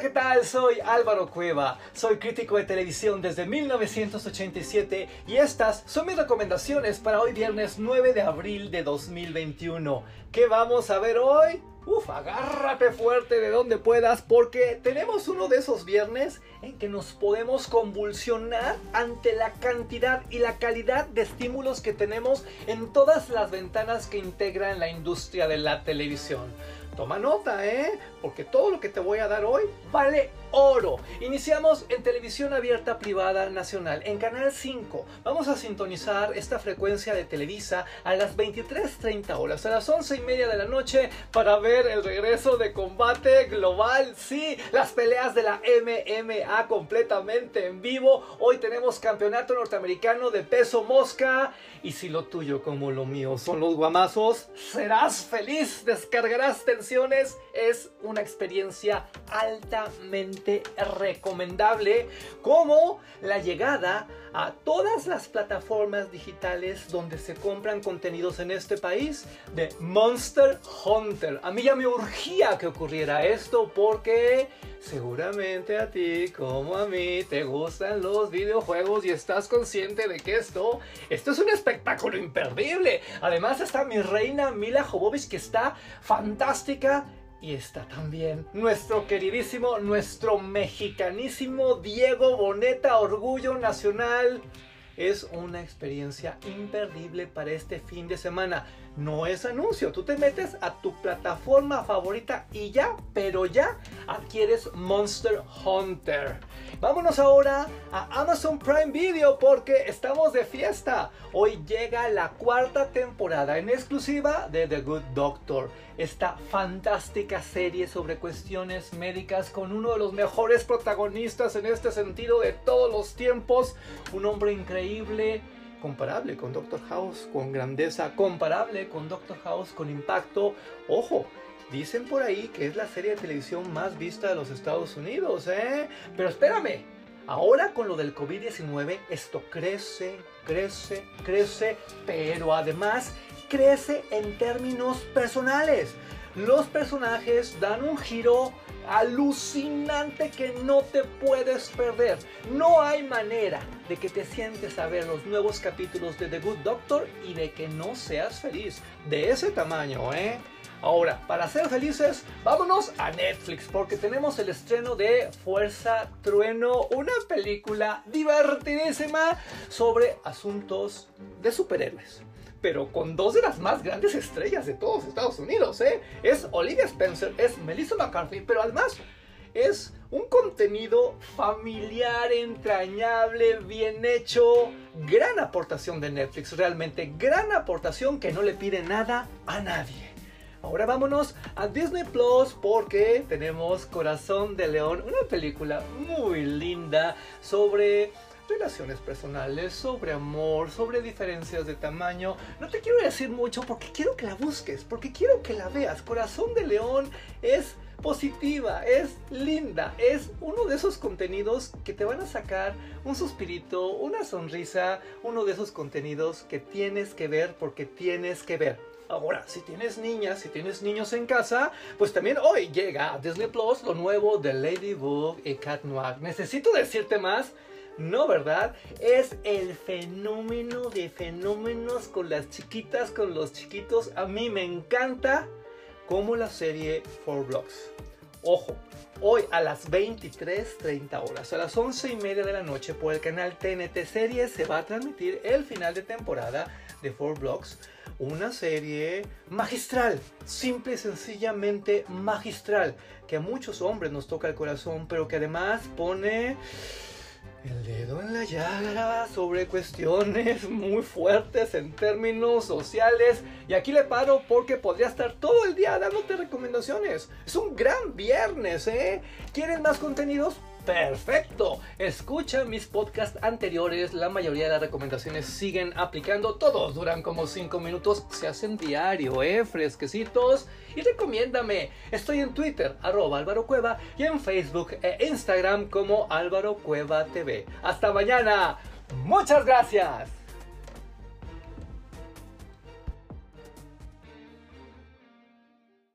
¿qué tal? Soy Álvaro Cueva, soy crítico de televisión desde 1987 y estas son mis recomendaciones para hoy viernes 9 de abril de 2021. ¿Qué vamos a ver hoy? Uf, agárrate fuerte de donde puedas porque tenemos uno de esos viernes en que nos podemos convulsionar ante la cantidad y la calidad de estímulos que tenemos en todas las ventanas que integran la industria de la televisión. Toma nota, ¿eh? Porque todo lo que te voy a dar hoy vale oro. Iniciamos en televisión abierta privada nacional, en Canal 5. Vamos a sintonizar esta frecuencia de Televisa a las 23.30 horas, a las 11 y media de la noche, para ver el regreso de combate global. Sí, las peleas de la MMA completamente en vivo. Hoy tenemos campeonato norteamericano de peso mosca. Y si lo tuyo como lo mío son los guamazos, serás feliz, descargarás Es una experiencia altamente recomendable como la llegada a todas las plataformas digitales donde se compran contenidos en este país de Monster Hunter. A mí ya me urgía que ocurriera esto porque seguramente a ti como a mí te gustan los videojuegos y estás consciente de que esto, esto es un espectáculo imperdible. Además está mi reina Mila Jovovich que está fantástica y está también nuestro queridísimo, nuestro mexicanísimo Diego Boneta, Orgullo Nacional. Es una experiencia imperdible para este fin de semana. No es anuncio, tú te metes a tu plataforma favorita y ya, pero ya adquieres Monster Hunter. Vámonos ahora a Amazon Prime Video porque estamos de fiesta. Hoy llega la cuarta temporada en exclusiva de The Good Doctor. Esta fantástica serie sobre cuestiones médicas con uno de los mejores protagonistas en este sentido de todos los tiempos. Un hombre increíble comparable con Doctor House, con grandeza, comparable con Doctor House, con impacto. Ojo, dicen por ahí que es la serie de televisión más vista de los Estados Unidos, ¿eh? Pero espérame, ahora con lo del COVID-19, esto crece, crece, crece, pero además crece en términos personales. Los personajes dan un giro alucinante que no te puedes perder. No hay manera de que te sientes a ver los nuevos capítulos de The Good Doctor y de que no seas feliz. De ese tamaño, ¿eh? Ahora, para ser felices, vámonos a Netflix porque tenemos el estreno de Fuerza Trueno, una película divertidísima sobre asuntos de superhéroes pero con dos de las más grandes estrellas de todos Estados Unidos, ¿eh? Es Olivia Spencer, es Melissa McCarthy, pero además es un contenido familiar, entrañable, bien hecho. Gran aportación de Netflix, realmente gran aportación que no le pide nada a nadie. Ahora vámonos a Disney Plus porque tenemos Corazón de León, una película muy linda sobre relaciones personales, sobre amor, sobre diferencias de tamaño. No te quiero decir mucho porque quiero que la busques, porque quiero que la veas. Corazón de León es positiva, es linda, es uno de esos contenidos que te van a sacar un suspirito, una sonrisa, uno de esos contenidos que tienes que ver porque tienes que ver. Ahora, si tienes niñas, si tienes niños en casa, pues también hoy llega a Disney Plus lo nuevo de Ladybug y Cat Noir. Necesito decirte más, no, ¿verdad? Es el fenómeno de fenómenos con las chiquitas, con los chiquitos. A mí me encanta como la serie Four Blocks. Ojo, hoy a las 23.30 horas, a las 11 y media de la noche por el canal TNT Series se va a transmitir el final de temporada de Four Blocks. Una serie magistral, simple y sencillamente magistral, que a muchos hombres nos toca el corazón, pero que además pone el dedo en la llaga sobre cuestiones muy fuertes en términos sociales. Y aquí le paro porque podría estar todo el día dándote recomendaciones. Es un gran viernes, ¿eh? ¿Quieren más contenidos? Perfecto. Escucha mis podcasts anteriores. La mayoría de las recomendaciones siguen aplicando. Todos duran como 5 minutos. Se hacen diario, ¿eh? Fresquecitos. Y recomiéndame. Estoy en Twitter, arroba Álvaro Cueva. Y en Facebook e Instagram como Álvaro Cueva TV. Hasta mañana. Muchas gracias.